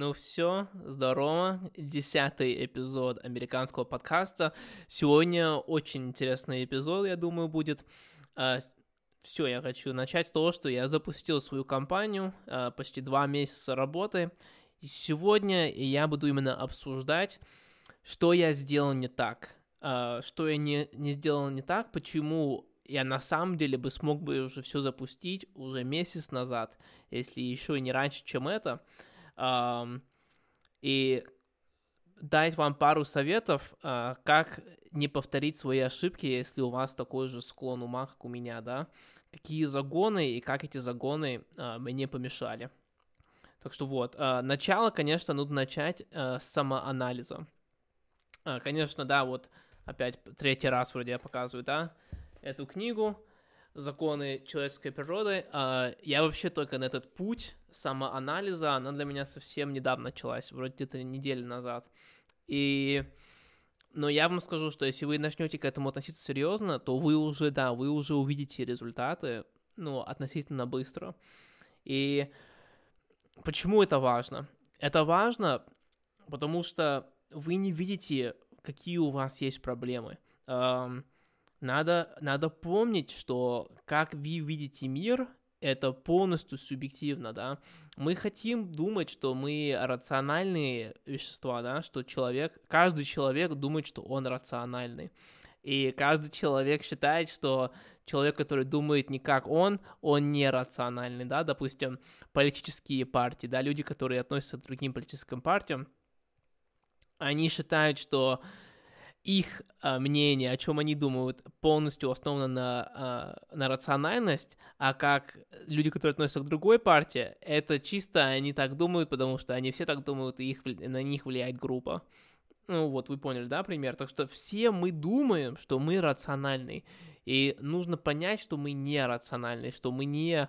Ну все, здорово. Десятый эпизод американского подкаста. Сегодня очень интересный эпизод, я думаю, будет. А, все, я хочу начать с того, что я запустил свою компанию, а, почти два месяца работы. И сегодня я буду именно обсуждать, что я сделал не так, а, что я не, не сделал не так, почему я на самом деле бы смог бы уже все запустить уже месяц назад, если еще и не раньше, чем это и дать вам пару советов, а, как не повторить свои ошибки, если у вас такой же склон ума, как у меня, да, какие загоны и как эти загоны а, мне помешали. Так что вот, а, начало, конечно, нужно начать с самоанализа. Конечно, да, вот опять третий раз вроде я показываю, да, эту книгу «Законы человеческой природы». Я вообще только на этот путь самоанализа, она для меня совсем недавно началась, вроде где-то недели назад. И но я вам скажу, что если вы начнете к этому относиться серьезно, то вы уже, да, вы уже увидите результаты, ну, относительно быстро. И почему это важно? Это важно, потому что вы не видите, какие у вас есть проблемы. Надо, надо помнить, что как вы видите мир, это полностью субъективно, да. Мы хотим думать, что мы рациональные вещества, да, что человек, каждый человек думает, что он рациональный. И каждый человек считает, что человек, который думает не как он, он не рациональный, да, допустим, политические партии, да, люди, которые относятся к другим политическим партиям, они считают, что их а, мнение, о чем они думают, полностью основано на, а, на рациональность, а как люди, которые относятся к другой партии, это чисто они так думают, потому что они все так думают, и их, на них влияет группа. Ну вот, вы поняли, да, пример? Так что все мы думаем, что мы рациональны, и нужно понять, что мы не рациональны, что мы не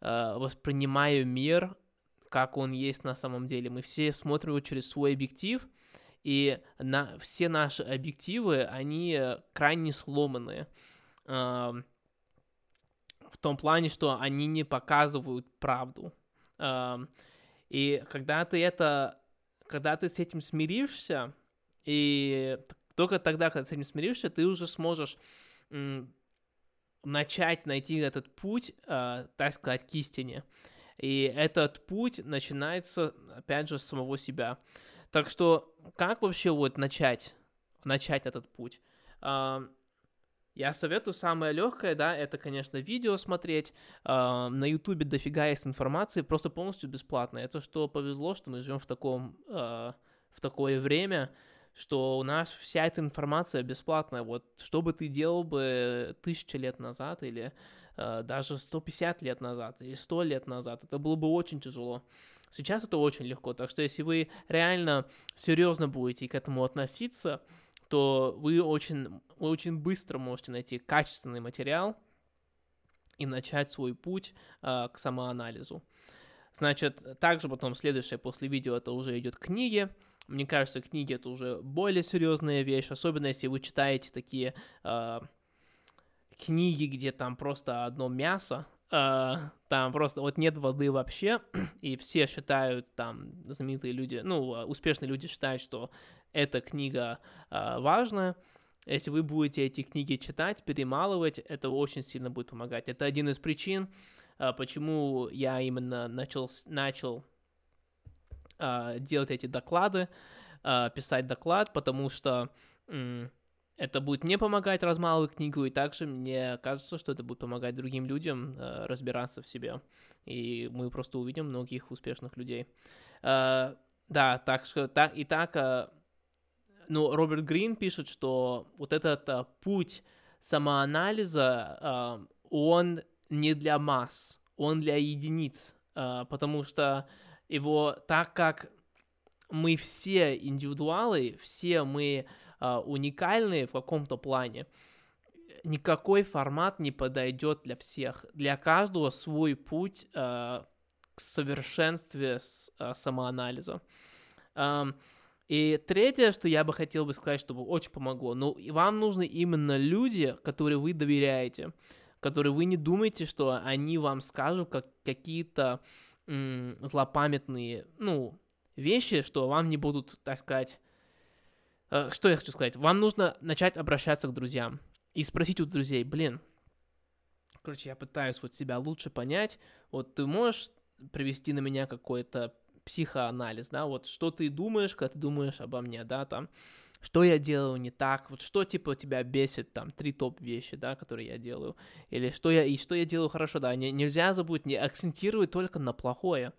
э, воспринимаем мир, как он есть на самом деле. Мы все смотрим его через свой объектив – и на, все наши объективы, они крайне сломанные. Э, в том плане, что они не показывают правду. Э, и когда ты это, когда ты с этим смиришься, и только тогда, когда ты с этим смиришься, ты уже сможешь начать найти этот путь, э, так сказать, к истине. И этот путь начинается, опять же, с самого себя. Так что, как вообще вот начать, начать этот путь? Я советую самое легкое, да, это, конечно, видео смотреть. На Ютубе дофига есть информации, просто полностью бесплатно. Это что повезло, что мы живем в таком, а, в такое время, что у нас вся эта информация бесплатная. Вот что бы ты делал бы тысячу лет назад или а, даже 150 лет назад или 100 лет назад, это было бы очень тяжело. Сейчас это очень легко, так что если вы реально серьезно будете к этому относиться, то вы очень, вы очень быстро можете найти качественный материал и начать свой путь э, к самоанализу. Значит, также потом следующее после видео это уже идет книги. Мне кажется, книги это уже более серьезная вещь, особенно если вы читаете такие э, книги, где там просто одно мясо, там просто вот нет воды вообще, и все считают, там, знаменитые люди, ну, успешные люди считают, что эта книга uh, важная. Если вы будете эти книги читать, перемалывать, это очень сильно будет помогать. Это один из причин, почему я именно начал, начал делать эти доклады, писать доклад, потому что это будет мне помогать размалывать книгу, и также мне кажется, что это будет помогать другим людям э, разбираться в себе. И мы просто увидим многих успешных людей. Э, да, так что так, и так, э, ну, Роберт Грин пишет, что вот этот э, путь самоанализа, э, он не для масс, он для единиц, э, потому что его, так как мы все индивидуалы, все мы э, уникальные в каком-то плане, никакой формат не подойдет для всех. Для каждого свой путь э, к совершенстве э, самоанализа. И третье, что я бы хотел бы сказать, чтобы очень помогло, ну, вам нужны именно люди, которые вы доверяете, которые вы не думаете, что они вам скажут как какие-то м- злопамятные, ну, вещи, что вам не будут, так сказать, что я хочу сказать, вам нужно начать обращаться к друзьям и спросить у друзей, блин, короче, я пытаюсь вот себя лучше понять, вот ты можешь привести на меня какой-то психоанализ, да, вот что ты думаешь, когда ты думаешь обо мне, да, там, что я делаю не так, вот что типа тебя бесит, там, три топ вещи, да, которые я делаю, или что я, и что я делаю хорошо, да, не, нельзя забыть, не акцентировать только на плохое,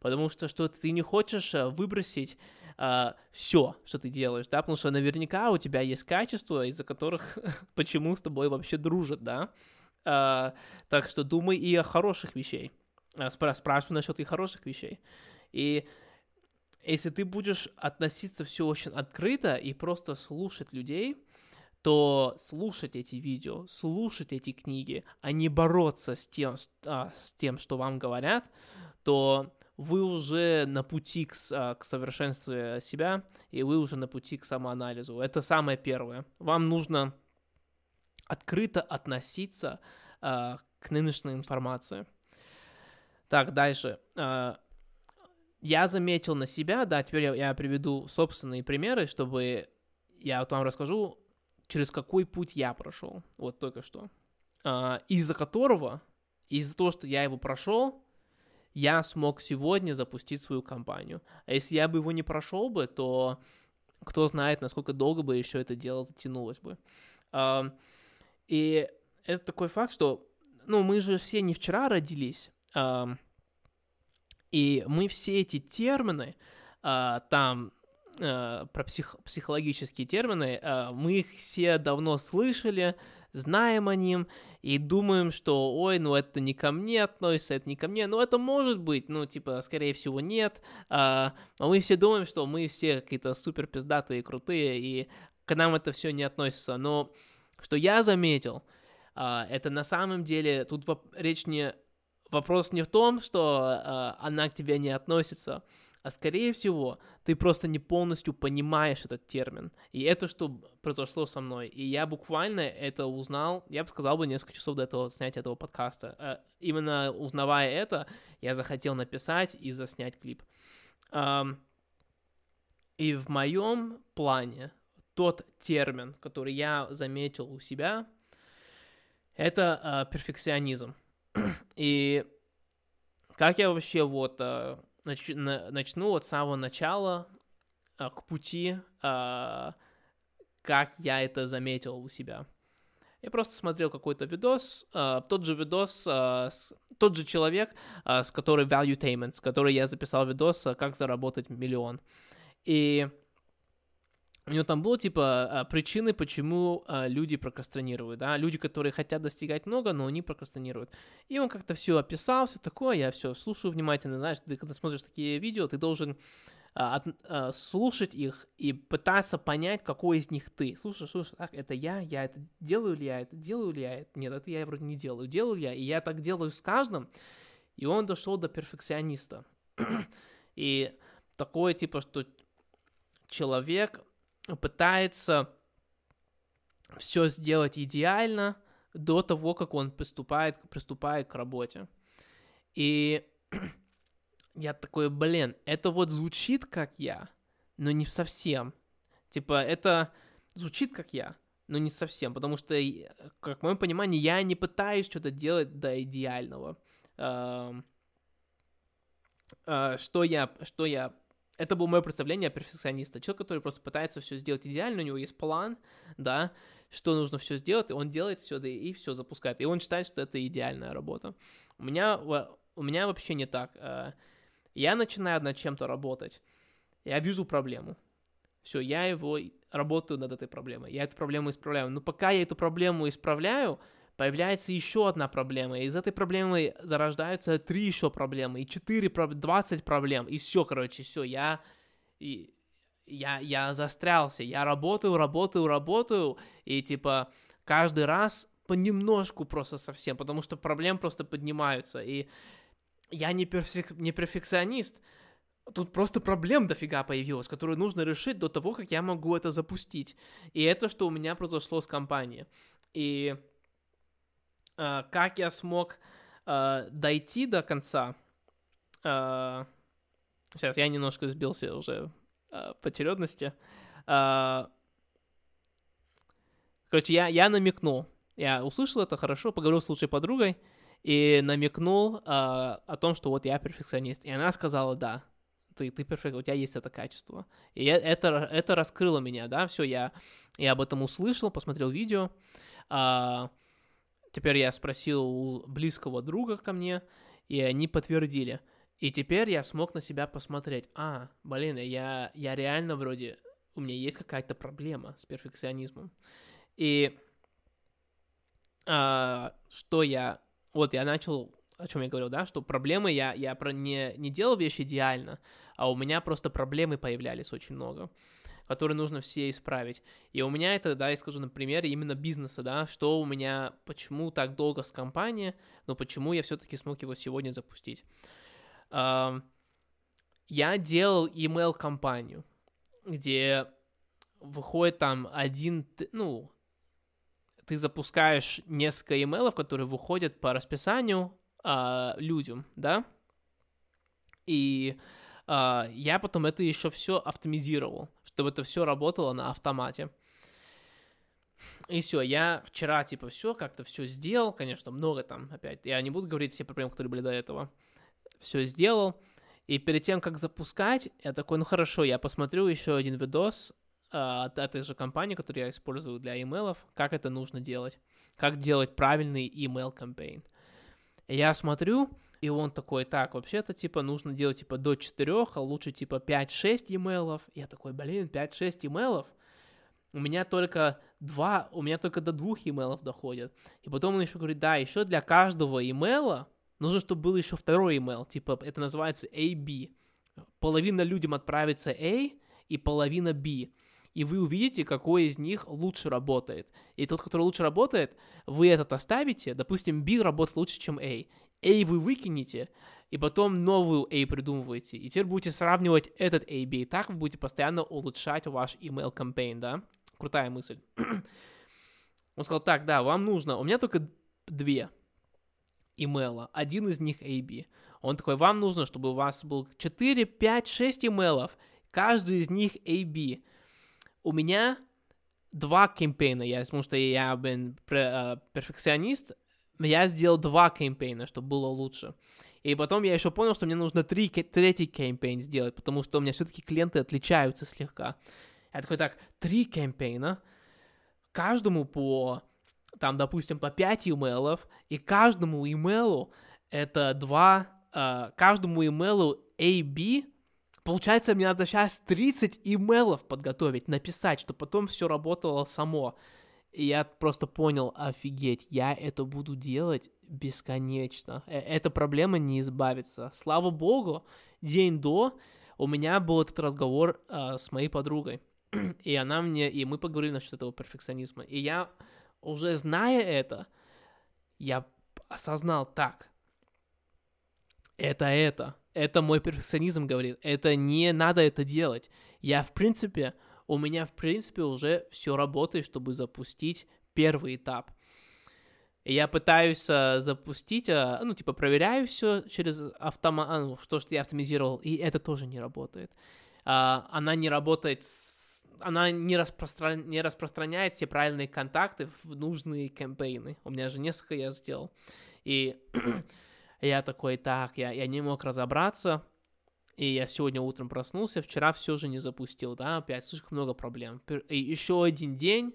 потому что что ты не хочешь э, выбросить Uh, все, что ты делаешь, да, потому что наверняка у тебя есть качества, из-за которых почему с тобой вообще дружат, да, uh, так что думай и о хороших вещей, uh, спрашивай насчет и хороших вещей, и если ты будешь относиться все очень открыто и просто слушать людей, то слушать эти видео, слушать эти книги, а не бороться с тем, а, с тем что вам говорят, то вы уже на пути к, а, к совершенству себя, и вы уже на пути к самоанализу. Это самое первое. Вам нужно открыто относиться а, к нынешней информации. Так, дальше. А, я заметил на себя, да, теперь я, я приведу собственные примеры, чтобы я вот вам расскажу, через какой путь я прошел, вот только что, а, из-за которого, из-за того, что я его прошел, я смог сегодня запустить свою компанию. А если я бы его не прошел бы, то кто знает, насколько долго бы еще это дело затянулось бы. И это такой факт, что, ну, мы же все не вчера родились, и мы все эти термины, а, там, а, про псих, психологические термины, а, мы их все давно слышали, знаем о ним и думаем, что, ой, ну это не ко мне относится, это не ко мне, ну это может быть, ну типа, скорее всего, нет, а, а мы все думаем, что мы все какие-то супер пиздатые, крутые, и к нам это все не относится, но что я заметил, а, это на самом деле, тут речь не Вопрос не в том, что э, она к тебе не относится, а скорее всего, ты просто не полностью понимаешь этот термин. И это что произошло со мной. И я буквально это узнал, я бы сказал бы несколько часов до этого снятия этого подкаста. Э, именно узнавая это, я захотел написать и заснять клип. И в моем плане тот термин, который я заметил у себя, это э, перфекционизм. И как я вообще вот э, нач, начну от самого начала э, к пути, э, как я это заметил у себя. Я просто смотрел какой-то видос, uh, тот же видос, uh, с, тот же человек, uh, с которым Value Tainment, с которой я записал видос, как заработать миллион. И у него там было, типа, а, причины, почему а, люди прокрастинируют, да, люди, которые хотят достигать много, но они прокрастинируют. И он как-то все описал, все такое, я все слушаю внимательно, знаешь, ты когда смотришь такие видео, ты должен а, от, слушать их и пытаться понять, какой из них ты. Слушай, слушай, так, это я, я это делаю ли я, это делаю ли я, это, нет, это я вроде не делаю, делаю ли я, и я так делаю с каждым, и он дошел до перфекциониста. и такое, типа, что человек пытается все сделать идеально до того, как он приступает, приступает к работе. И я такой, блин, это вот звучит как я, но не совсем. Типа, это звучит как я, но не совсем, потому что, как в моем понимании, я не пытаюсь что-то делать до идеального. А, что я, что я это было мое представление о перфекциониста. Человек, который просто пытается все сделать идеально, у него есть план, да, что нужно все сделать, и он делает все, да и все запускает. И он считает, что это идеальная работа. У меня, у меня вообще не так. Э, я начинаю над чем-то работать, я вижу проблему. Все, я его работаю над этой проблемой. Я эту проблему исправляю. Но пока я эту проблему исправляю, появляется еще одна проблема, и из этой проблемы зарождаются три еще проблемы, и четыре, двадцать проблем, и все, короче, все, я, и, я, я застрялся, я работаю, работаю, работаю, и типа каждый раз понемножку просто совсем, потому что проблем просто поднимаются, и я не, перфек, не перфекционист, Тут просто проблем дофига появилось, которые нужно решить до того, как я могу это запустить. И это, что у меня произошло с компанией. И как я смог э, дойти до конца, э, Сейчас я немножко сбился уже э, по очередности. Э, короче, я, я намекнул. Я услышал это хорошо, поговорил с лучшей подругой и намекнул э, о том, что вот я перфекционист. И она сказала, да, ты, ты перфект, у тебя есть это качество. И я, это, это раскрыло меня, да, все, я, я об этом услышал, посмотрел видео. А, теперь я спросил у близкого друга ко мне, и они подтвердили. И теперь я смог на себя посмотреть. А, блин, я, я реально вроде... У меня есть какая-то проблема с перфекционизмом. И а, что я... Вот я начал о чем я говорил, да, что проблемы я, я про не, не делал вещи идеально, а у меня просто проблемы появлялись очень много, которые нужно все исправить. И у меня это, да, я скажу на примере именно бизнеса, да, что у меня, почему так долго с компанией, но почему я все-таки смог его сегодня запустить. Я делал email компанию, где выходит там один, ну, ты запускаешь несколько имейлов, которые выходят по расписанию а, людям, да, и а, я потом это еще все автоматизировал, чтобы это все работало на автомате. И все, я вчера, типа, все, как-то все сделал, конечно, много там, опять, я не буду говорить все проблемы, которые были до этого, все сделал, и перед тем, как запускать, я такой, ну хорошо, я посмотрю еще один видос а, от этой же компании, которую я использую для имейлов, как это нужно делать, как делать правильный email кампейн. Я смотрю, и он такой, так, вообще-то, типа, нужно делать, типа, до 4, а лучше, типа, 5-6 имейлов. Я такой, блин, 5-6 имейлов? У меня только два, у меня только до двух имейлов доходят. И потом он еще говорит, да, еще для каждого имейла нужно, чтобы был еще второй имейл. Типа, это называется AB. Половина людям отправится A, и половина B и вы увидите, какой из них лучше работает. И тот, который лучше работает, вы этот оставите, допустим, B работает лучше, чем A. A вы выкинете, и потом новую A придумываете. И теперь будете сравнивать этот A, B. И так вы будете постоянно улучшать ваш email campaign, да? Крутая мысль. Он сказал, так, да, вам нужно, у меня только две имейла, один из них AB. Он такой, вам нужно, чтобы у вас был 4, 5, 6 имейлов, каждый из них AB у меня два кампейна, я, потому что я блин, э, перфекционист, я сделал два кампейна, чтобы было лучше. И потом я еще понял, что мне нужно три, третий кампейн сделать, потому что у меня все-таки клиенты отличаются слегка. Я такой, так, три кампейна, каждому по, там, допустим, по 5 имейлов, и каждому имейлу это два, uh, каждому имейлу A-B Получается, мне надо сейчас 30 имейлов подготовить, написать, чтобы потом все работало само. И я просто понял, офигеть, я это буду делать бесконечно. Э, эта проблема не избавится. Слава богу, день до у меня был этот разговор э, с моей подругой. и она мне, и мы поговорили насчет этого перфекционизма. И я, уже зная это, я осознал так. Это это это мой перфекционизм говорит. Это не надо это делать. Я, в принципе, у меня, в принципе, уже все работает, чтобы запустить первый этап. Я пытаюсь а, запустить, а, ну, типа, проверяю все через автомат, а, ну, то, что я автоматизировал, и это тоже не работает. А, она не работает с... она не, распростран... не распространяет все правильные контакты в нужные кампейны. У меня же несколько я сделал. И я такой, так, я, я не мог разобраться, и я сегодня утром проснулся, вчера все же не запустил, да, опять слишком много проблем. И еще один день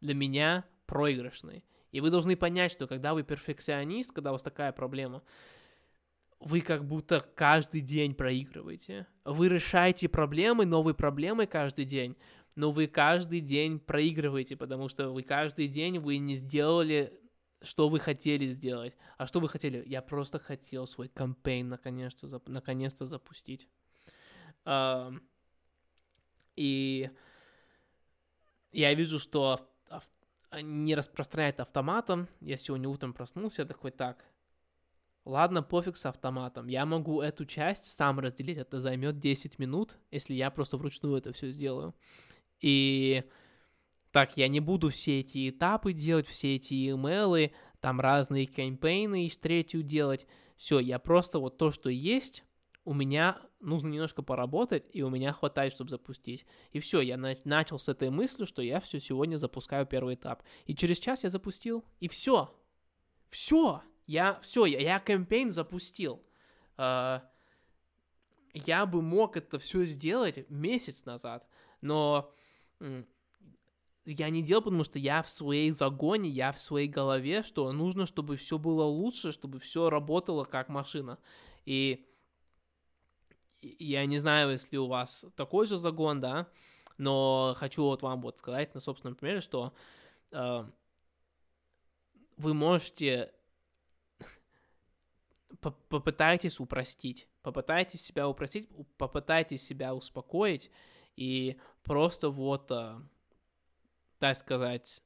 для меня проигрышный. И вы должны понять, что когда вы перфекционист, когда у вас такая проблема, вы как будто каждый день проигрываете. Вы решаете проблемы, новые проблемы каждый день, но вы каждый день проигрываете, потому что вы каждый день вы не сделали что вы хотели сделать. А что вы хотели? Я просто хотел свой кампейн наконец-то, зап- наконец-то запустить. Uh, и я вижу, что ав- не распространяет автоматом. Я сегодня утром проснулся, я такой, так, ладно, пофиг с автоматом. Я могу эту часть сам разделить, это займет 10 минут, если я просто вручную это все сделаю. И так, я не буду все эти этапы делать, все эти имейлы, там разные кампейны и третью делать. Все, я просто вот то, что есть, у меня нужно немножко поработать, и у меня хватает, чтобы запустить. И все, я на- начал с этой мысли, что я все сегодня запускаю первый этап. И через час я запустил, и все. Все. Я, все, я, я кампейн запустил. Uh, я бы мог это все сделать месяц назад, но я не делал, потому что я в своей загоне, я в своей голове, что нужно, чтобы все было лучше, чтобы все работало как машина. И я не знаю, если у вас такой же загон, да, но хочу вот вам вот сказать на собственном примере, что э, вы можете попытайтесь упростить, попытайтесь себя упростить, попытайтесь себя успокоить и просто вот, э, так сказать,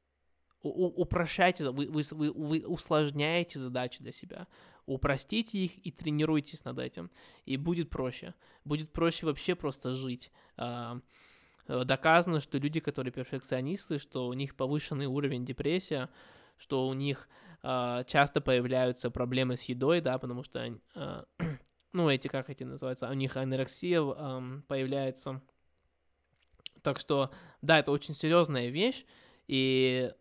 упрощайте, вы, вы, вы, вы усложняете задачи для себя упростите их и тренируйтесь над этим, и будет проще. Будет проще вообще просто жить. А, э, доказано, что люди, которые перфекционисты, что у них повышенный уровень депрессии, что у них э, часто появляются проблемы с едой, да, потому что, э, ну, эти, как эти называются, у них анорексия появляется. Так что, да, это очень серьезная вещь, и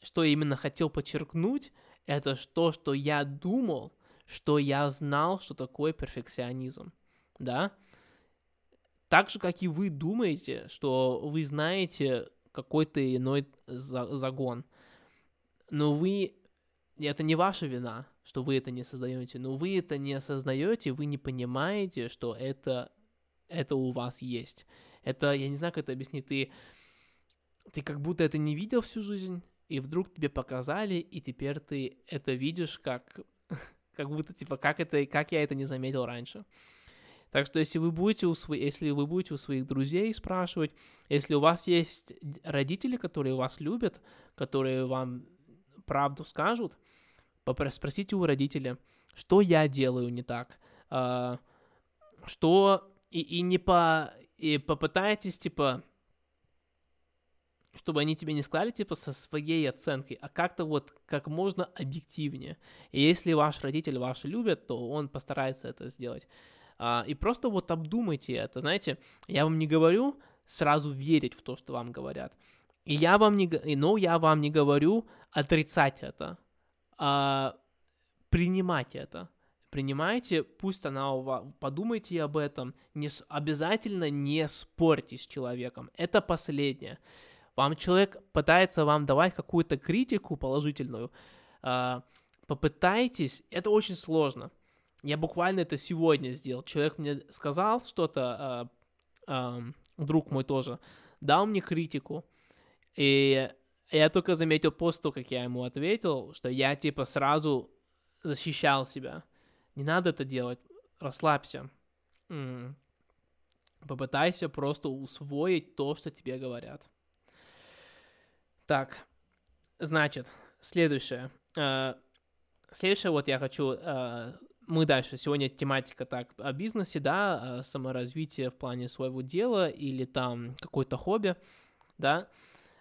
что именно хотел подчеркнуть, это то, что я думал, что я знал, что такое перфекционизм, да? Так же, как и вы думаете, что вы знаете какой-то иной загон, но вы, это не ваша вина, что вы это не создаете, но вы это не осознаете, вы не понимаете, что это, это у вас есть. Это, я не знаю, как это объяснить, ты, ты как будто это не видел всю жизнь, и вдруг тебе показали, и теперь ты это видишь как, как будто, типа, как это, как я это не заметил раньше. Так что если вы будете у своих, если вы будете у своих друзей спрашивать, если у вас есть родители, которые вас любят, которые вам правду скажут, спросите у родителя, что я делаю не так, а, что и, и не по и попытайтесь типа чтобы они тебе не сказали, типа, со своей оценкой, а как-то вот как можно объективнее. И если ваш родитель ваш любит, то он постарается это сделать. А, и просто вот обдумайте это, знаете, я вам не говорю сразу верить в то, что вам говорят. И я вам не, но я вам не говорю отрицать это, а принимать это. Принимайте, пусть она у вас, подумайте об этом, не, обязательно не спорьте с человеком, это последнее. Вам человек пытается вам давать какую-то критику положительную. А, попытайтесь, это очень сложно. Я буквально это сегодня сделал. Человек мне сказал что-то, а, друг мой тоже, дал мне критику. И я только заметил после как я ему ответил, что я типа сразу защищал себя. Не надо это делать, расслабься. Попытайся просто усвоить то, что тебе говорят. Так, значит, следующее. Э, следующее, вот я хочу... Э, мы дальше. Сегодня тематика так о бизнесе, да, саморазвитие в плане своего дела или там какое-то хобби, да.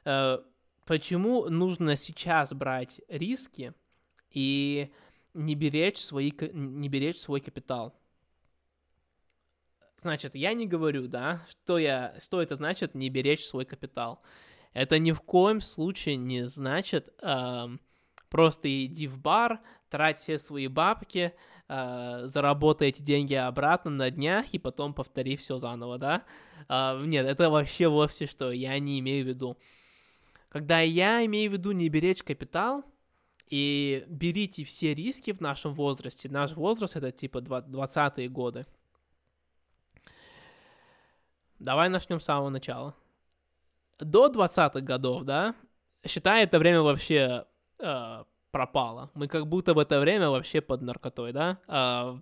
Э, почему нужно сейчас брать риски и не беречь, свои, не беречь свой капитал? Значит, я не говорю, да, что, я, что это значит не беречь свой капитал. Это ни в коем случае не значит э, просто иди в бар, трать все свои бабки, э, заработай эти деньги обратно на днях и потом повтори все заново, да? Э, нет, это вообще вовсе что я не имею в виду. Когда я имею в виду не беречь капитал, и берите все риски в нашем возрасте. Наш возраст это типа 20-е годы. Давай начнем с самого начала до 20-х годов, да, считай, это время вообще э, пропало. Мы как будто в это время вообще под наркотой, да. Э,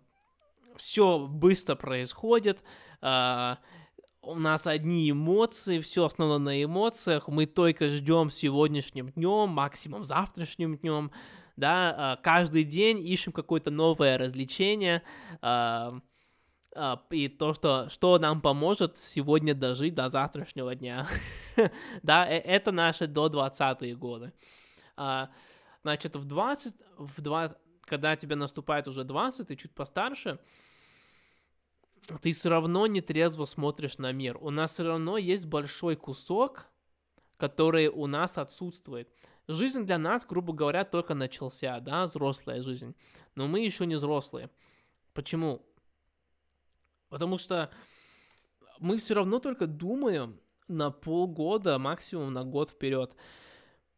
все быстро происходит, э, у нас одни эмоции, все основано на эмоциях, мы только ждем сегодняшним днем, максимум завтрашним днем, да, э, каждый день ищем какое-то новое развлечение, э, а, и то, что, что нам поможет сегодня дожить до завтрашнего дня. да, э, это наши до 20-е годы. А, значит, в 20, в 20, когда тебе наступает уже 20, ты чуть постарше, ты все равно не трезво смотришь на мир. У нас все равно есть большой кусок, который у нас отсутствует. Жизнь для нас, грубо говоря, только начался, да, взрослая жизнь. Но мы еще не взрослые. Почему? Потому что мы все равно только думаем на полгода, максимум на год вперед.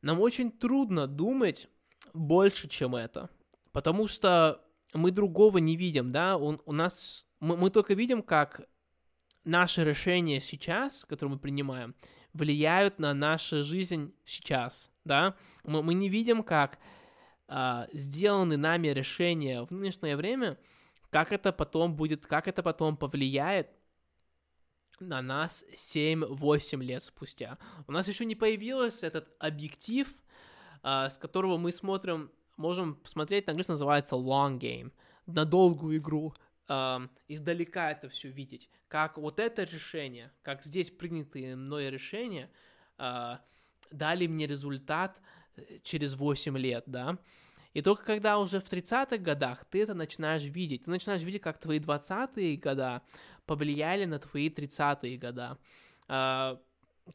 Нам очень трудно думать больше, чем это. Потому что мы другого не видим, да, у, у нас, мы, мы только видим, как наши решения сейчас, которые мы принимаем, влияют на нашу жизнь сейчас, да, мы, мы не видим, как а, сделаны нами решения в нынешнее время, как это потом будет, как это потом повлияет на нас 7-8 лет спустя. У нас еще не появился этот объектив, а, с которого мы смотрим, можем смотреть, на английском называется long game, на долгую игру, э, издалека это все видеть, как вот это решение, как здесь принятые мной решения э, дали мне результат э, через 8 лет, да, и только когда уже в 30-х годах ты это начинаешь видеть, ты начинаешь видеть, как твои 20-е года повлияли на твои 30-е года. А,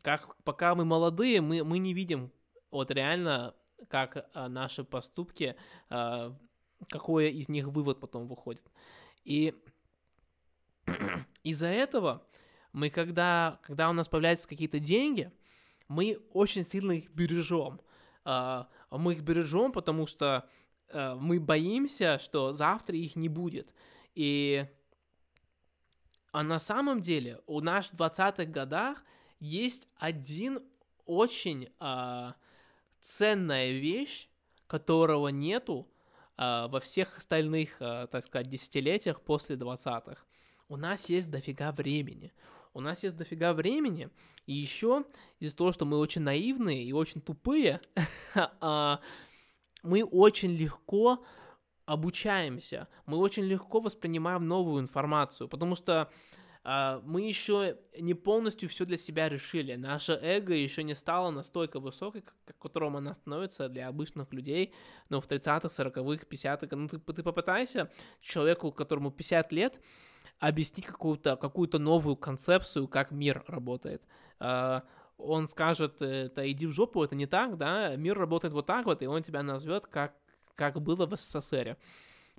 как пока мы молодые, мы, мы не видим вот реально, как а, наши поступки, какой из них вывод потом выходит. И из-за этого мы, когда, когда у нас появляются какие-то деньги, мы очень сильно их бережем. А, мы их бережем, потому что а, мы боимся, что завтра их не будет. И а на самом деле у нас в 20-х годах есть один очень а, ценная вещь, которого нету во всех остальных, а, так сказать, десятилетиях после 20-х. У нас есть дофига времени. У нас есть дофига времени, и еще из-за того, что мы очень наивные и очень тупые, а, мы очень легко обучаемся, мы очень легко воспринимаем новую информацию, потому что мы еще не полностью все для себя решили. Наше эго еще не стало настолько высокой, как, которым она становится для обычных людей, но в 30-х, 40-х, 50-х. Ну, ты, ты попытайся человеку, которому 50 лет, объяснить какую-то какую новую концепцию, как мир работает. Uh, он скажет, это иди в жопу, это не так, да, мир работает вот так вот, и он тебя назовет, как, как было в СССР.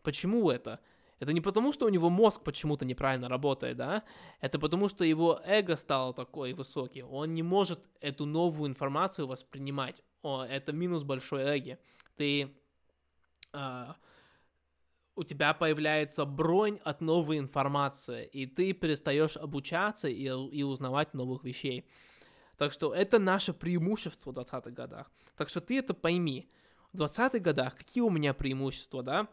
Почему это? Это не потому, что у него мозг почему-то неправильно работает, да? Это потому, что его эго стало такой высокий. Он не может эту новую информацию воспринимать. О, это минус большой эго. Ты... А, у тебя появляется бронь от новой информации, и ты перестаешь обучаться и, и узнавать новых вещей. Так что это наше преимущество в 20-х годах. Так что ты это пойми. В 20-х годах какие у меня преимущества, да?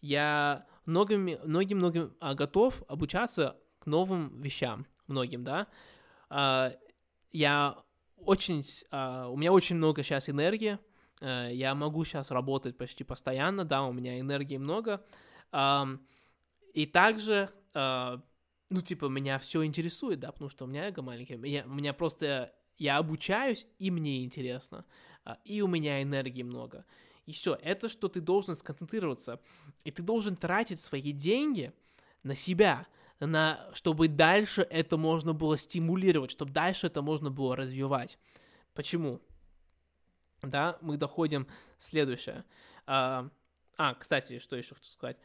Я многим, многим, многим а, готов обучаться к новым вещам, многим, да. А, я очень, а, у меня очень много сейчас энергии, а, я могу сейчас работать почти постоянно, да, у меня энергии много. И также, ну, типа, меня все интересует, да, потому что у меня эго маленький, я, у меня просто, я обучаюсь, и мне интересно, и у меня энергии много. И все, это что ты должен сконцентрироваться. И ты должен тратить свои деньги на себя, на, чтобы дальше это можно было стимулировать, чтобы дальше это можно было развивать. Почему? Да, мы доходим следующее. А, а кстати, что еще хочу сказать?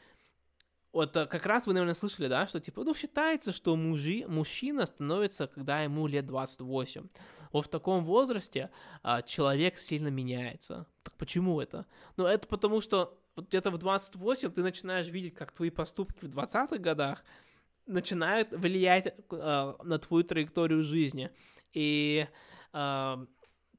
Вот э, как раз вы, наверное, слышали, да, что типа, ну, считается, что мужи, мужчина становится, когда ему лет 28. Вот в таком возрасте а, человек сильно меняется. Так почему это? Ну, это потому что вот где-то в 28 ты начинаешь видеть, как твои поступки в 20-х годах начинают влиять а, на твою траекторию жизни. И а,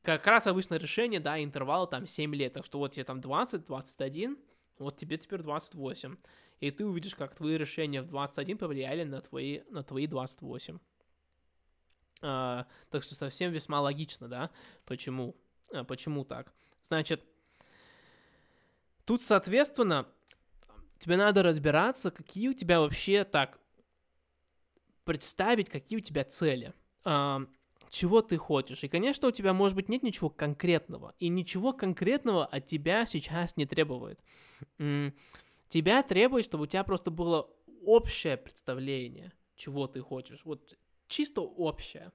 как раз обычно решение, да, интервал там 7 лет, так что вот тебе там 20, 21, вот тебе теперь 28 и ты увидишь, как твои решения в 21 повлияли на твои, на твои 28. А, так что совсем весьма логично, да, почему, а, почему так. Значит, тут, соответственно, тебе надо разбираться, какие у тебя вообще так, представить, какие у тебя цели, а, чего ты хочешь. И, конечно, у тебя, может быть, нет ничего конкретного, и ничего конкретного от тебя сейчас не требует тебя требует, чтобы у тебя просто было общее представление, чего ты хочешь, вот чисто общее.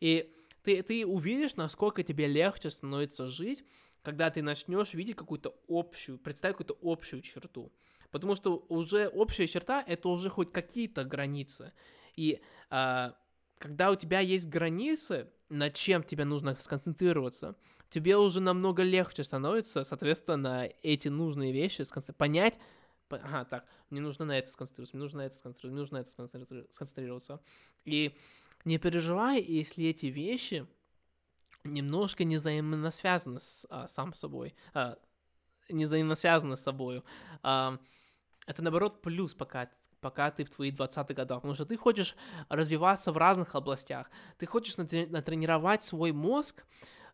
И ты, ты увидишь, насколько тебе легче становится жить, когда ты начнешь видеть какую-то общую, представить какую-то общую черту. Потому что уже общая черта — это уже хоть какие-то границы. И а, когда у тебя есть границы, над чем тебе нужно сконцентрироваться, тебе уже намного легче становится, соответственно, эти нужные вещи понять, ага, так, мне нужно на это сконцентрироваться, мне нужно на это сконцентрироваться, мне нужно на это сконцентрироваться. И не переживай, если эти вещи немножко не взаимосвязаны с а, сам собой, а, не взаимосвязаны с собой. А, это, наоборот, плюс, пока пока ты в твои 20 годах, потому что ты хочешь развиваться в разных областях, ты хочешь натренировать свой мозг,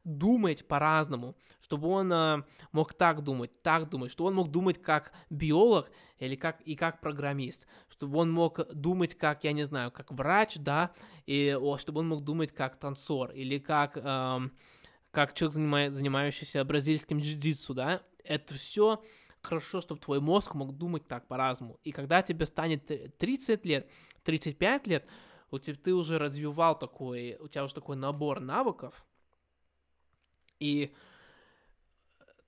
думать по-разному, чтобы он э, мог так думать, так думать, чтобы он мог думать как биолог или как и как программист, чтобы он мог думать как, я не знаю, как врач, да, и о, чтобы он мог думать как танцор или как, э, как человек, занимающийся бразильским джиу-джитсу, да, это все хорошо, чтобы твой мозг мог думать так по-разному. И когда тебе станет 30 лет, 35 лет, у тебя ты уже развивал такой, у тебя уже такой набор навыков, и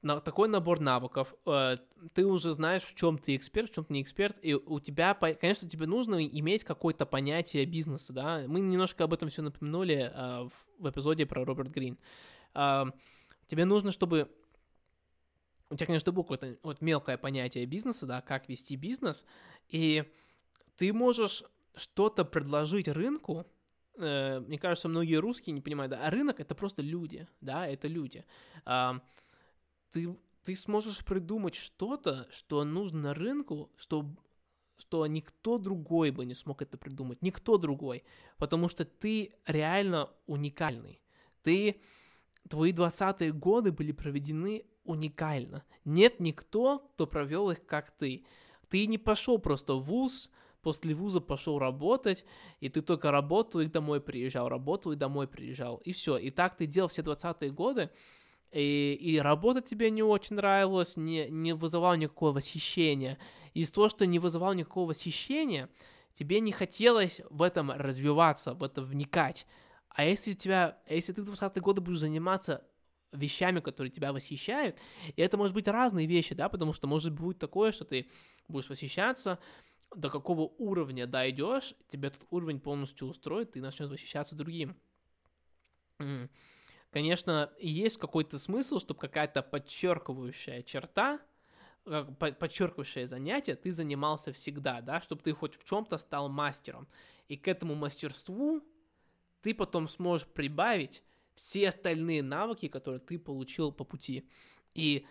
на такой набор навыков, э, ты уже знаешь, в чем ты эксперт, в чем ты не эксперт, и у тебя, конечно, тебе нужно иметь какое-то понятие бизнеса, да, мы немножко об этом все напомянули э, в, в эпизоде про Роберт Грин. Э, тебе нужно, чтобы у тебя, конечно, было какое-то вот мелкое понятие бизнеса, да, как вести бизнес, и ты можешь что-то предложить рынку, э, мне кажется, многие русские не понимают, да, а рынок это просто люди, да, это люди. Э, ты, ты сможешь придумать что-то, что нужно рынку, что, что никто другой бы не смог это придумать, никто другой, потому что ты реально уникальный. Ты, твои 20-е годы были проведены уникально. Нет никто, кто провел их как ты. Ты не пошел просто в ВУЗ, после вуза пошел работать, и ты только работал и домой приезжал, работал и домой приезжал, и все. И так ты делал все 20-е годы, и, и работа тебе не очень нравилась, не, не вызывала никакого восхищения. Из того, что не вызывало никакого восхищения, тебе не хотелось в этом развиваться, в это вникать. А если, тебя, если ты в 20-е годы будешь заниматься вещами, которые тебя восхищают, и это может быть разные вещи, да, потому что может быть такое, что ты будешь восхищаться, до какого уровня дойдешь, тебе этот уровень полностью устроит, ты начнешь восхищаться другим. Конечно, есть какой-то смысл, чтобы какая-то подчеркивающая черта, подчеркивающее занятие ты занимался всегда, да, чтобы ты хоть в чем-то стал мастером. И к этому мастерству ты потом сможешь прибавить все остальные навыки, которые ты получил по пути. И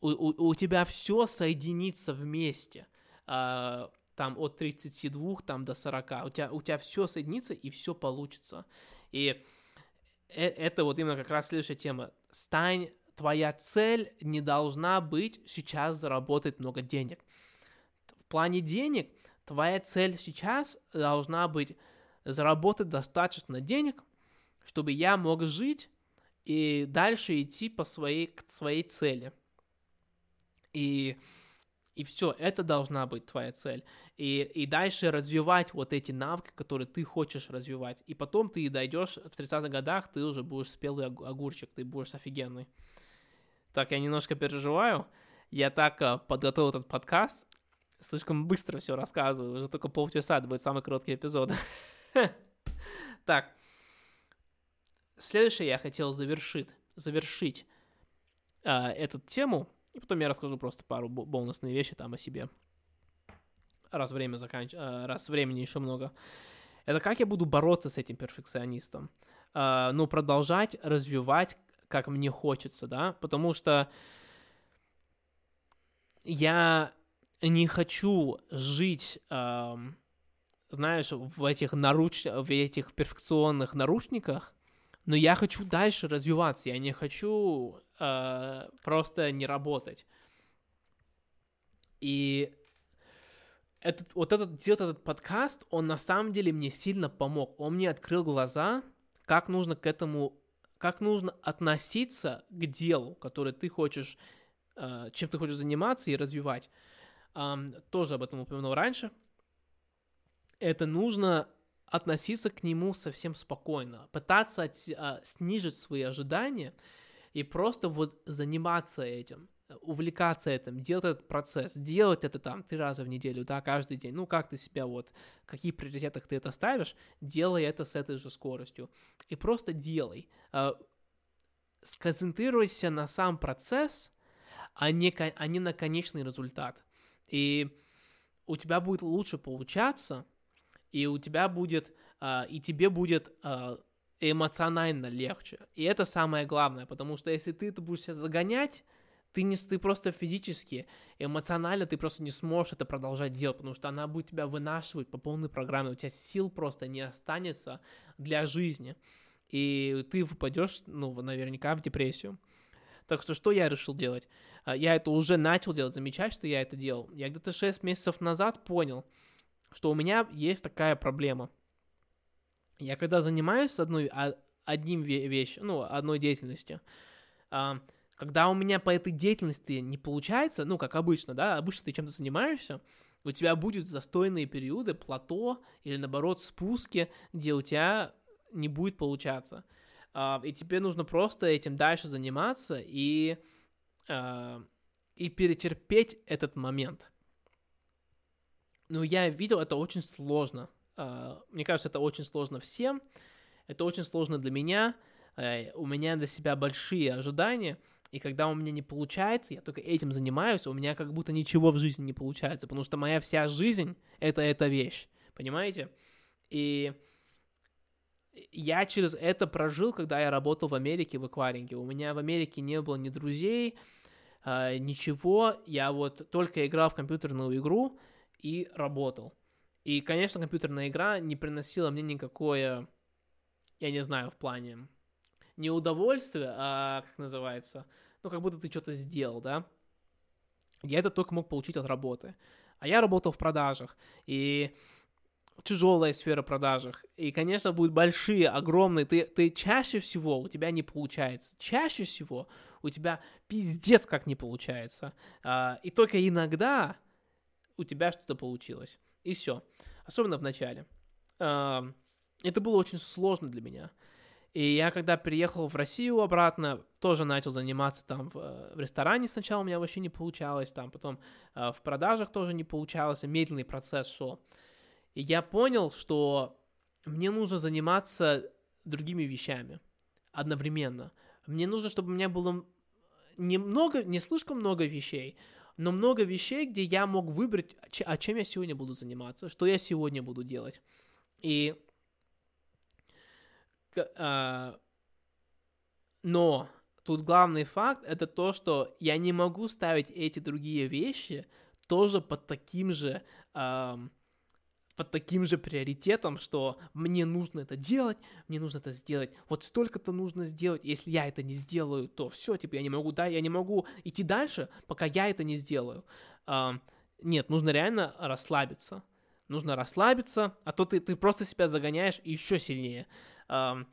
у, у, у тебя все соединится вместе – э, там от 32 там, до 40. У тебя, у тебя все соединится и все получится. И э, это вот именно как раз следующая тема. Стань, твоя цель не должна быть сейчас заработать много денег. В плане денег твоя цель сейчас должна быть заработать достаточно денег, чтобы я мог жить и дальше идти по своей, к своей цели. И и все, это должна быть твоя цель. И, и дальше развивать вот эти навыки, которые ты хочешь развивать. И потом ты дойдешь в 30-х годах, ты уже будешь спелый огурчик, ты будешь офигенный. Так, я немножко переживаю. Я так uh, подготовил этот подкаст, слишком быстро все рассказываю, уже только полчаса, это будет самый короткий эпизод. Так, следующее я хотел завершить, завершить uh, эту тему и потом я расскажу просто пару бонусные вещи там о себе. Раз время заканч... Э, раз времени еще много. Это как я буду бороться с этим перфекционистом. Uh, ну, продолжать развивать, как мне хочется, да, потому что я не хочу жить, uh, знаешь, в этих наруч... в этих перфекционных наручниках, но я хочу дальше развиваться, я не хочу э, просто не работать. И этот, вот этот, делать этот подкаст, он на самом деле мне сильно помог. Он мне открыл глаза, как нужно к этому, как нужно относиться к делу, которое ты хочешь, э, чем ты хочешь заниматься и развивать. тоже об этом упомянул раньше, это нужно относиться к нему совсем спокойно, пытаться от, а, снизить свои ожидания и просто вот заниматься этим, увлекаться этим, делать этот процесс, делать это там три раза в неделю, да, каждый день, ну, как ты себя вот, в каких приоритетах ты это ставишь, делай это с этой же скоростью, и просто делай, а, сконцентрируйся на сам процесс, а не, а не на конечный результат, и у тебя будет лучше получаться, и у тебя будет, uh, и тебе будет uh, эмоционально легче. И это самое главное, потому что если ты это будешь себя загонять, ты, не, ты просто физически, эмоционально ты просто не сможешь это продолжать делать, потому что она будет тебя вынашивать по полной программе, у тебя сил просто не останется для жизни, и ты выпадешь, ну, наверняка в депрессию. Так что что я решил делать? А, я это уже начал делать, замечать, что я это делал. Я где-то 6 месяцев назад понял, что у меня есть такая проблема. Я когда занимаюсь одной, а, одним вещью, ну, одной деятельностью, а, когда у меня по этой деятельности не получается, ну, как обычно, да, обычно ты чем-то занимаешься, у тебя будут застойные периоды, плато или, наоборот, спуски, где у тебя не будет получаться. А, и тебе нужно просто этим дальше заниматься и, и перетерпеть этот момент. Но я видел, это очень сложно. А, мне кажется, это очень сложно всем. Это очень сложно для меня. Э, у меня для себя большие ожидания. И когда у меня не получается, я только этим занимаюсь, у меня как будто ничего в жизни не получается, потому что моя вся жизнь — это эта вещь, понимаете? И я через это прожил, когда я работал в Америке в акваринге. У меня в Америке не было ни друзей, а, ничего. Я вот только играл в компьютерную игру, и работал. И, конечно, компьютерная игра не приносила мне никакое, я не знаю, в плане не удовольствия, а как называется, ну, как будто ты что-то сделал, да. Я это только мог получить от работы. А я работал в продажах, и тяжелая сфера продажах. И, конечно, будут большие, огромные. Ты, ты чаще всего у тебя не получается. Чаще всего у тебя пиздец как не получается. А, и только иногда у тебя что-то получилось. И все. Особенно в начале. Это было очень сложно для меня. И я, когда приехал в Россию обратно, тоже начал заниматься там в, э, в ресторане сначала у меня вообще не получалось, там потом э, в продажах тоже не получалось, медленный процесс шел. И я понял, что мне нужно заниматься другими вещами одновременно. Мне нужно, чтобы у меня было немного, не слишком много вещей, но много вещей, где я мог выбрать, а чем я сегодня буду заниматься, что я сегодня буду делать. И а, но тут главный факт это то, что я не могу ставить эти другие вещи тоже под таким же под таким же приоритетом, что мне нужно это делать, мне нужно это сделать, вот столько-то нужно сделать, если я это не сделаю, то все, типа, я не могу, да, я не могу идти дальше, пока я это не сделаю. А, нет, нужно реально расслабиться, нужно расслабиться, а то ты, ты просто себя загоняешь еще сильнее. А,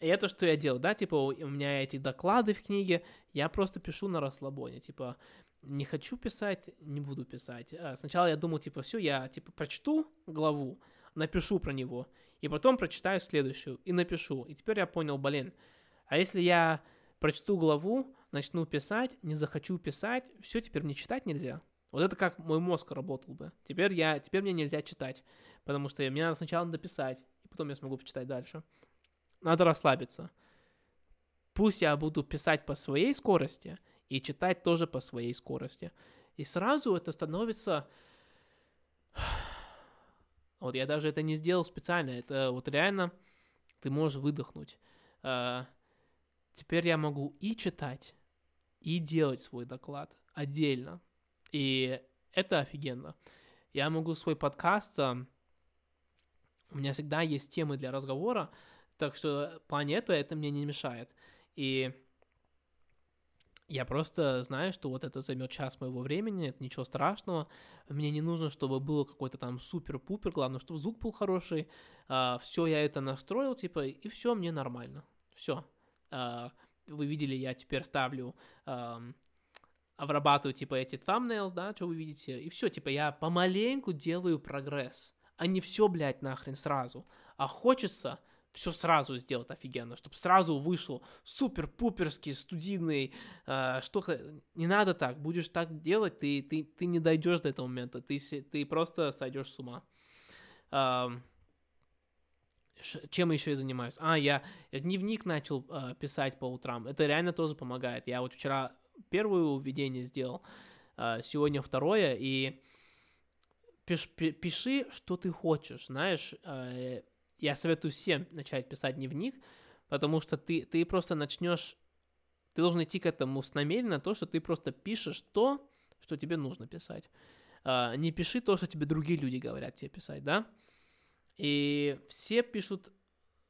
и это что я делаю, да, типа, у меня эти доклады в книге, я просто пишу на расслабоне, типа, не хочу писать, не буду писать. А сначала я думал, типа, все, я, типа, прочту главу, напишу про него, и потом прочитаю следующую и напишу. И теперь я понял, блин, а если я прочту главу, начну писать, не захочу писать, все, теперь мне читать нельзя. Вот это как мой мозг работал бы. Теперь я, теперь мне нельзя читать, потому что мне надо сначала дописать, и потом я смогу почитать дальше. Надо расслабиться. Пусть я буду писать по своей скорости, и читать тоже по своей скорости. И сразу это становится... Вот я даже это не сделал специально, это вот реально ты можешь выдохнуть. А, теперь я могу и читать, и делать свой доклад отдельно. И это офигенно. Я могу свой подкаст... А, у меня всегда есть темы для разговора, так что в плане этого это мне не мешает. И я просто знаю, что вот это займет час моего времени, это ничего страшного. Мне не нужно, чтобы было какой-то там супер-пупер, главное, чтобы звук был хороший. А, все, я это настроил, типа, и все, мне нормально. Все. А, вы видели, я теперь ставлю а, обрабатываю, типа, эти thumbnails, да, что вы видите, и все, типа, я помаленьку делаю прогресс, а не все, блядь, нахрен сразу. А хочется все сразу сделать офигенно, чтобы сразу вышел супер-пуперский, студийный, э, что не надо так, будешь так делать, ты, ты, ты не дойдешь до этого момента, ты, ты просто сойдешь с ума. Э, чем еще я занимаюсь? А, я, дневник начал э, писать по утрам, это реально тоже помогает. Я вот вчера первое введение сделал, э, сегодня второе, и пиш, пиши, что ты хочешь, знаешь, э, я советую всем начать писать дневник, потому что ты, ты просто начнешь, ты должен идти к этому с намеренно, то, что ты просто пишешь то, что тебе нужно писать. А, не пиши то, что тебе другие люди говорят тебе писать, да? И все пишут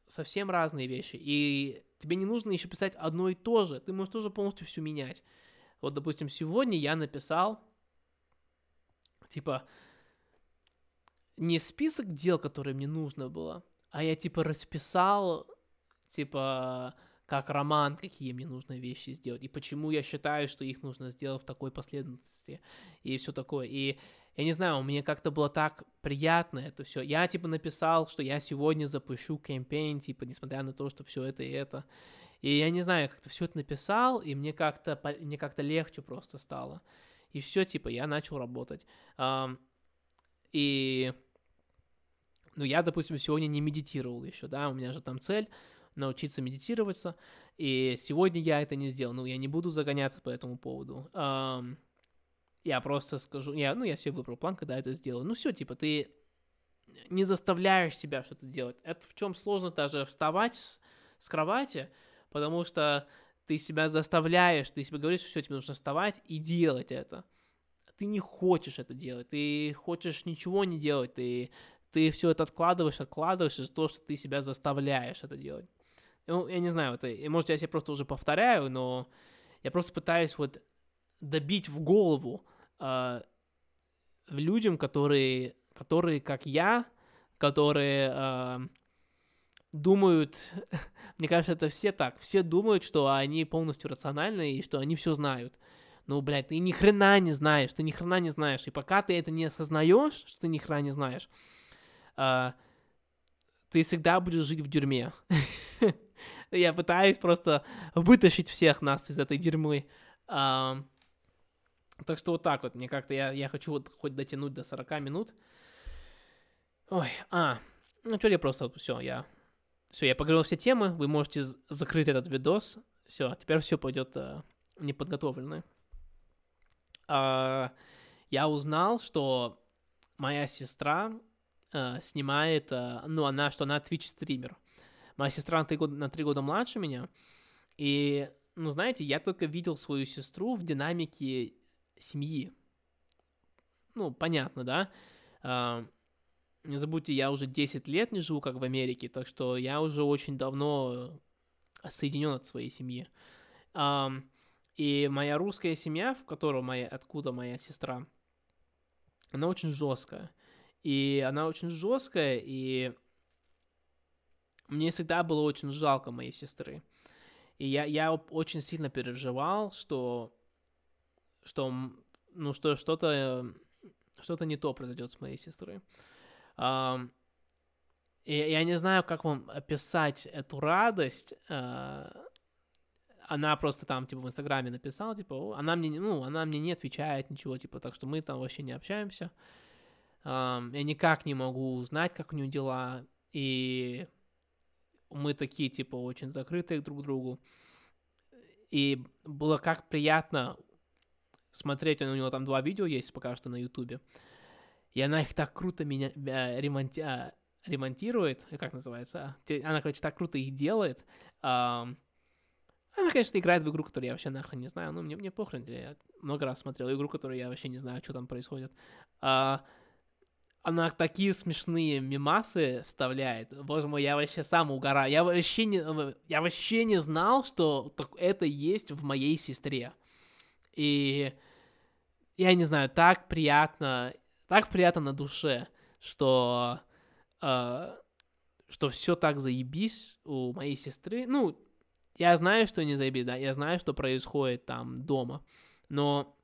совсем разные вещи, и тебе не нужно еще писать одно и то же, ты можешь тоже полностью все менять. Вот, допустим, сегодня я написал, типа, не список дел, которые мне нужно было, а я типа расписал, типа, как роман, какие мне нужно вещи сделать, и почему я считаю, что их нужно сделать в такой последовательности, и все такое. И я не знаю, мне как-то было так приятно это все. Я типа написал, что я сегодня запущу кампейн, типа, несмотря на то, что все это и это. И я не знаю, как-то все это написал, и мне как-то мне как-то легче просто стало. И все, типа, я начал работать. И ну, я, допустим, сегодня не медитировал еще, да, у меня же там цель научиться медитироваться, и сегодня я это не сделал, ну, я не буду загоняться по этому поводу. Um, я просто скажу, я, ну, я себе выбрал план, когда это сделаю. Ну, все, типа, ты не заставляешь себя что-то делать. Это в чем сложно даже вставать с, с кровати, потому что ты себя заставляешь, ты себе говоришь, все, тебе нужно вставать и делать это. Ты не хочешь это делать, ты хочешь ничего не делать, ты ты все это откладываешь, откладываешь из-за того, что ты себя заставляешь это делать. Ну, я не знаю, это, может, я себе просто уже повторяю, но я просто пытаюсь вот добить в голову э, людям, которые, которые, как я, которые э, думают, мне кажется, это все так, все думают, что они полностью рациональны и что они все знают. Ну, блядь, ты ни хрена не знаешь, ты ни хрена не знаешь. И пока ты это не осознаешь, что ты ни хрена не знаешь, ты всегда будешь жить в дерьме. Я пытаюсь просто вытащить всех нас из этой дерьмы. Uh, так что вот так вот, мне как-то, я, я хочу вот хоть дотянуть до 40 минут. Ой, а, ну что я просто, все, я, все, я поговорил все темы, вы можете закрыть этот видос. Все, теперь все пойдет uh, неподготовленное. Uh, я узнал, что моя сестра э, снимает, э, ну, она, что она Twitch-стример. Моя сестра на три, года, на три года младше меня, и, ну, знаете, я только видел свою сестру в динамике семьи. Ну, понятно, да? Э, не забудьте, я уже 10 лет не живу, как в Америке, так что я уже очень давно соединен от своей семьи. Um, и моя русская семья, в которой моя, откуда моя сестра, она очень жесткая. И она очень жесткая, и мне всегда было очень жалко моей сестры. И я, я очень сильно переживал, что, что, ну, что что-то, что-то не то произойдет с моей сестрой. И я не знаю, как вам описать эту радость. Uh, она просто там, типа, в Инстаграме написала, типа, она мне, ну, она мне не отвечает ничего, типа, так что мы там вообще не общаемся. Я никак не могу узнать, как у нее дела, и мы такие, типа, очень закрытые друг к другу. И было как приятно смотреть, у него там два видео есть пока что на ютубе, и она их так круто меня э, ремонти... А, ремонтирует, как называется, она, короче, так круто их делает. Она, конечно, играет в игру, которую я вообще нахрен не знаю, но мне, мне похрен, я много раз смотрел игру, которую я вообще не знаю, что там происходит. Uh, она такие смешные мимасы вставляет. Боже мой, я вообще сам угораю. Я вообще не, я вообще не знал, что это есть в моей сестре. И я не знаю, так приятно, так приятно на душе, что, э, что все так заебись у моей сестры. Ну, я знаю, что не заебись, да, я знаю, что происходит там дома, но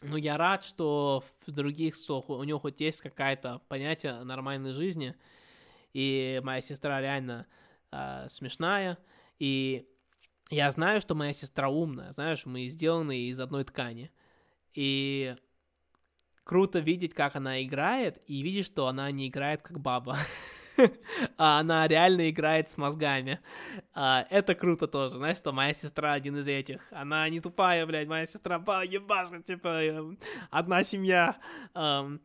ну, я рад, что в других, что у него хоть есть какая-то понятие нормальной жизни, и моя сестра реально э, смешная, и я знаю, что моя сестра умная, знаешь, мы сделаны из одной ткани, и круто видеть, как она играет, и видеть, что она не играет как баба. а она реально играет с мозгами. А, это круто тоже, знаешь, что моя сестра один из этих. Она не тупая, блядь, моя сестра ба, ебаша, типа, эм, одна семья. Um,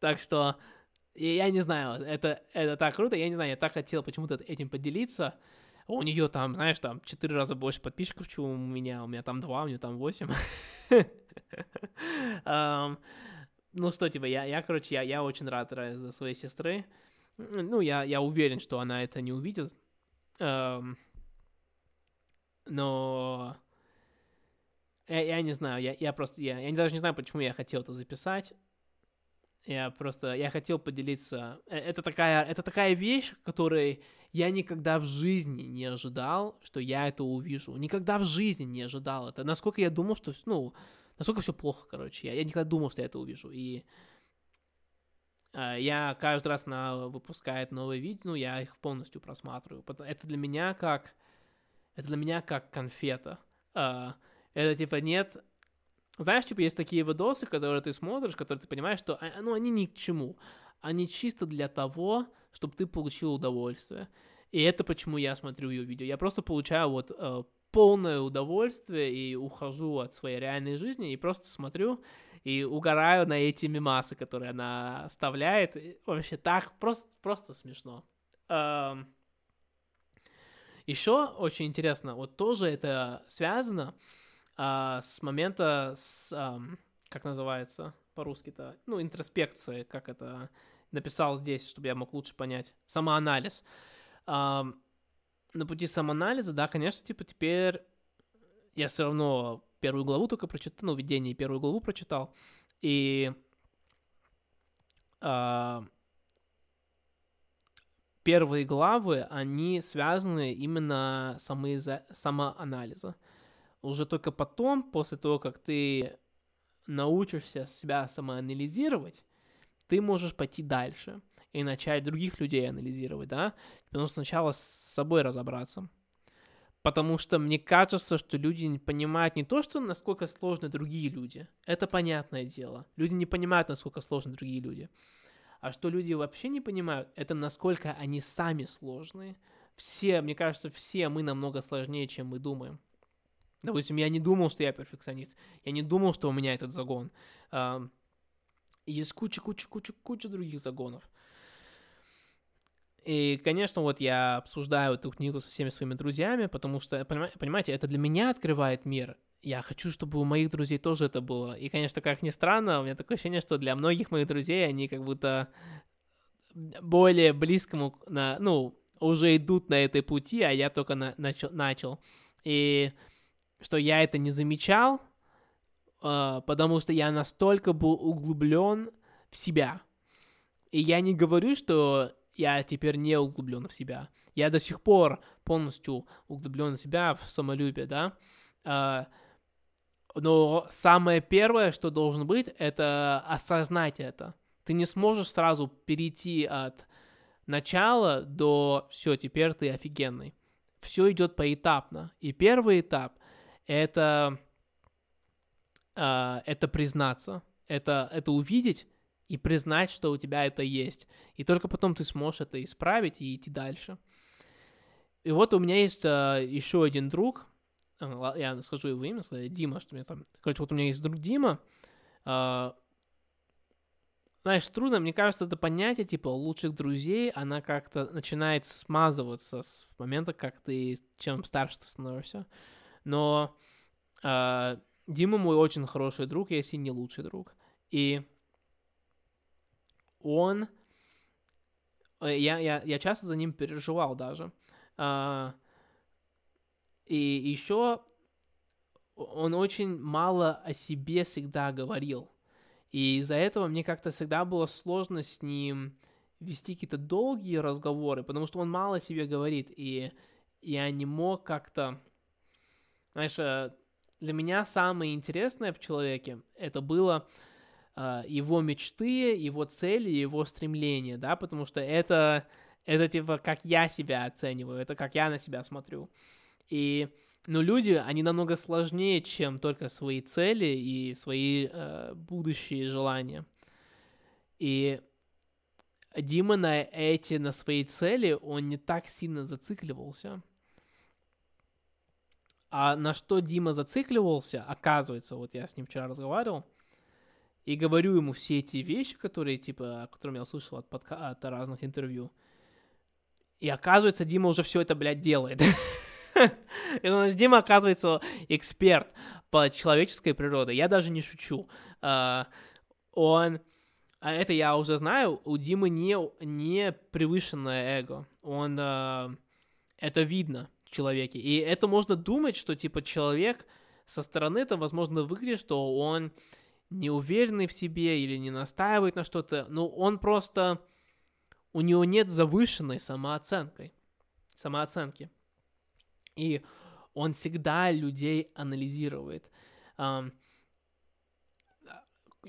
так что, я не знаю, это, это так круто, я не знаю, я так хотел почему-то этим поделиться. У нее там, знаешь, там четыре раза больше подписчиков, чем у меня. У меня там два, у нее там восемь. ну что, типа, я, я короче, я, я очень рад за своей сестры. Ну, я, я уверен, что она это не увидит. Эм, но я, я не знаю, я, я просто, я, я даже не знаю, почему я хотел это записать. Я просто, я хотел поделиться. Э, это такая, это такая вещь, которой я никогда в жизни не ожидал, что я это увижу. Никогда в жизни не ожидал это. Насколько я думал, что, ну, насколько все плохо, короче. Я, я никогда думал, что я это увижу. И я каждый раз на выпускает новые видео, ну, я их полностью просматриваю. Это для меня как... Это для меня как конфета. А, это типа нет... Знаешь, типа есть такие видосы, которые ты смотришь, которые ты понимаешь, что а, ну, они ни к чему. Они чисто для того, чтобы ты получил удовольствие. И это почему я смотрю ее видео. Я просто получаю вот э, полное удовольствие и ухожу от своей реальной жизни и просто смотрю и угораю на эти мемасы, которые она оставляет. И вообще так просто, просто смешно. Эм... Еще очень интересно, вот тоже это связано а, с момента, с, а, как называется по-русски-то, ну, интроспекции, как это написал здесь, чтобы я мог лучше понять, самоанализ. А, на пути самоанализа, да, конечно, типа теперь я все равно первую главу только прочитал, ну, введение первую главу прочитал, и э, первые главы, они связаны именно самоизо... самоанализа. Уже только потом, после того, как ты научишься себя самоанализировать, ты можешь пойти дальше и начать других людей анализировать, да? Потому что сначала с собой разобраться. Потому что мне кажется, что люди не понимают не то, что насколько сложны другие люди. Это понятное дело. Люди не понимают, насколько сложны другие люди. А что люди вообще не понимают, это насколько они сами сложные. Все, мне кажется, все мы намного сложнее, чем мы думаем. Допустим, я не думал, что я перфекционист. Я не думал, что у меня этот загон. Есть куча, куча, куча, куча других загонов. И, конечно, вот я обсуждаю эту книгу со всеми своими друзьями, потому что, понимаете, это для меня открывает мир. Я хочу, чтобы у моих друзей тоже это было. И, конечно, как ни странно, у меня такое ощущение, что для многих моих друзей они как будто более близкому, на, ну, уже идут на этой пути, а я только на, начал, начал. И что я это не замечал, э, потому что я настолько был углублен в себя. И я не говорю, что я теперь не углублен в себя. Я до сих пор полностью углублен в себя, в самолюбие, да. А, но самое первое, что должен быть, это осознать это. Ты не сможешь сразу перейти от начала до все, теперь ты офигенный. Все идет поэтапно. И первый этап это, это признаться, это, это увидеть, и признать, что у тебя это есть. И только потом ты сможешь это исправить и идти дальше. И вот у меня есть uh, еще один друг, uh, я скажу его имя, Дима, что мне там... Короче, вот у меня есть друг Дима. Uh, знаешь, трудно, мне кажется, это понятие, типа, лучших друзей, она как-то начинает смазываться с момента, как ты, чем старше ты становишься. Но uh, Дима мой очень хороший друг, если не лучший друг. И он... Э, я, я, я часто за ним переживал даже. А, и еще он очень мало о себе всегда говорил. И из-за этого мне как-то всегда было сложно с ним вести какие-то долгие разговоры, потому что он мало о себе говорит, и я не мог как-то... Знаешь, э, для меня самое интересное в человеке это было его мечты, его цели, его стремления, да, потому что это, это типа как я себя оцениваю, это как я на себя смотрю. И, ну, люди, они намного сложнее, чем только свои цели и свои э, будущие желания. И Дима на эти, на свои цели, он не так сильно зацикливался. А на что Дима зацикливался, оказывается, вот я с ним вчера разговаривал, и говорю ему все эти вещи, которые, типа, которые я услышал от, подка- от разных интервью. И оказывается, Дима уже все это, блядь, делает. И у нас Дима, оказывается, эксперт по человеческой природе. Я даже не шучу. А, он а это я уже знаю, у Димы не, не превышенное эго. Он, э, это видно в человеке. И это можно думать, что, типа, человек со стороны это, возможно, выглядит, что он неуверенный в себе или не настаивает на что-то, но он просто... У него нет завышенной самооценкой, самооценки. И он всегда людей анализирует.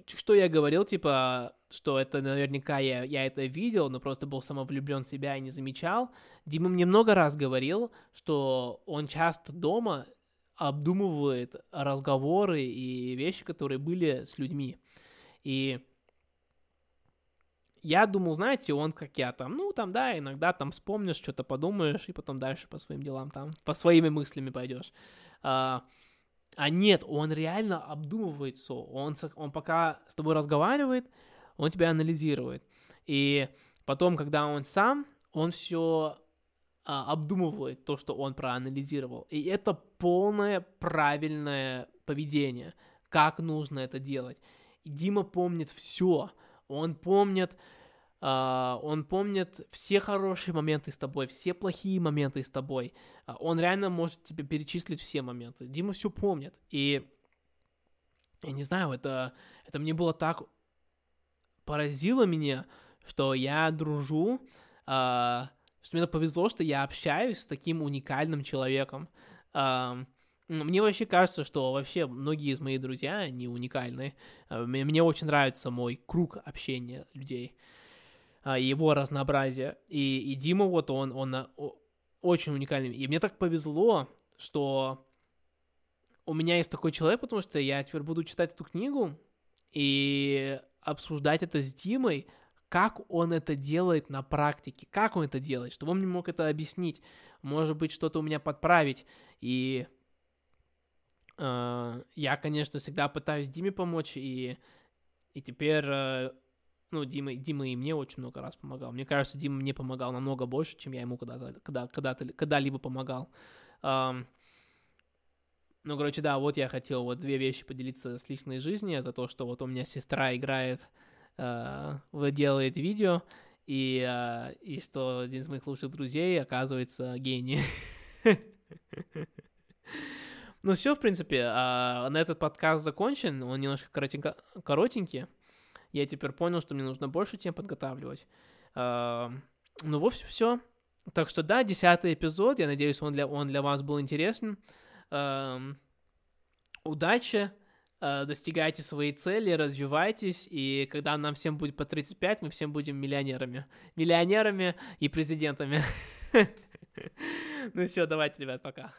Что я говорил, типа, что это наверняка я, я это видел, но просто был самовлюблен в себя и не замечал. Дима мне много раз говорил, что он часто дома обдумывает разговоры и вещи, которые были с людьми. И я думал, знаете, он как я там, ну, там, да, иногда там вспомнишь, что-то подумаешь, и потом дальше по своим делам там, по своими мыслями пойдешь. А, а нет, он реально обдумывает все. Он, он пока с тобой разговаривает, он тебя анализирует. И потом, когда он сам, он все а, обдумывает то, что он проанализировал. И это полное правильное поведение, как нужно это делать. И Дима помнит все. Он помнит, Uh, он помнит все хорошие моменты с тобой, все плохие моменты с тобой. Uh, он реально может тебе перечислить все моменты. Дима все помнит. И я не знаю, это, это мне было так поразило меня, что я дружу, uh, что мне повезло, что я общаюсь с таким уникальным человеком. Мне вообще кажется, что вообще многие из моих друзей, они уникальны. Мне очень нравится мой круг общения людей. А, его разнообразие. И, и Дима вот он, он очень уникальный. И мне так повезло, что у меня есть такой человек, потому что я теперь буду читать эту книгу и обсуждать это с Димой, как он это делает на практике, как он это делает, чтобы он мне мог это объяснить, может быть, что-то у меня подправить. И э, я, конечно, всегда пытаюсь Диме помочь, и, и теперь э, ну, Дима, Дима и мне очень много раз помогал. Мне кажется, Дима мне помогал намного больше, чем я ему когда-то, когда, когда-то, когда-либо помогал. Um, ну, короче, да, вот я хотел вот две вещи поделиться с личной жизни. Это то, что вот у меня сестра играет, uh, делает видео, и, uh, и что один из моих лучших друзей оказывается гений. Ну все, в принципе, uh, на этот подкаст закончен. Он немножко коротенько, коротенький я теперь понял, что мне нужно больше тем подготавливать. Uh, ну, вовсе все. Так что да, десятый эпизод, я надеюсь, он для, он для вас был интересен. Uh, удачи, достигайте своей цели, развивайтесь, и когда нам всем будет по 35, мы всем будем миллионерами. Миллионерами и президентами. Ну все, давайте, ребят, пока.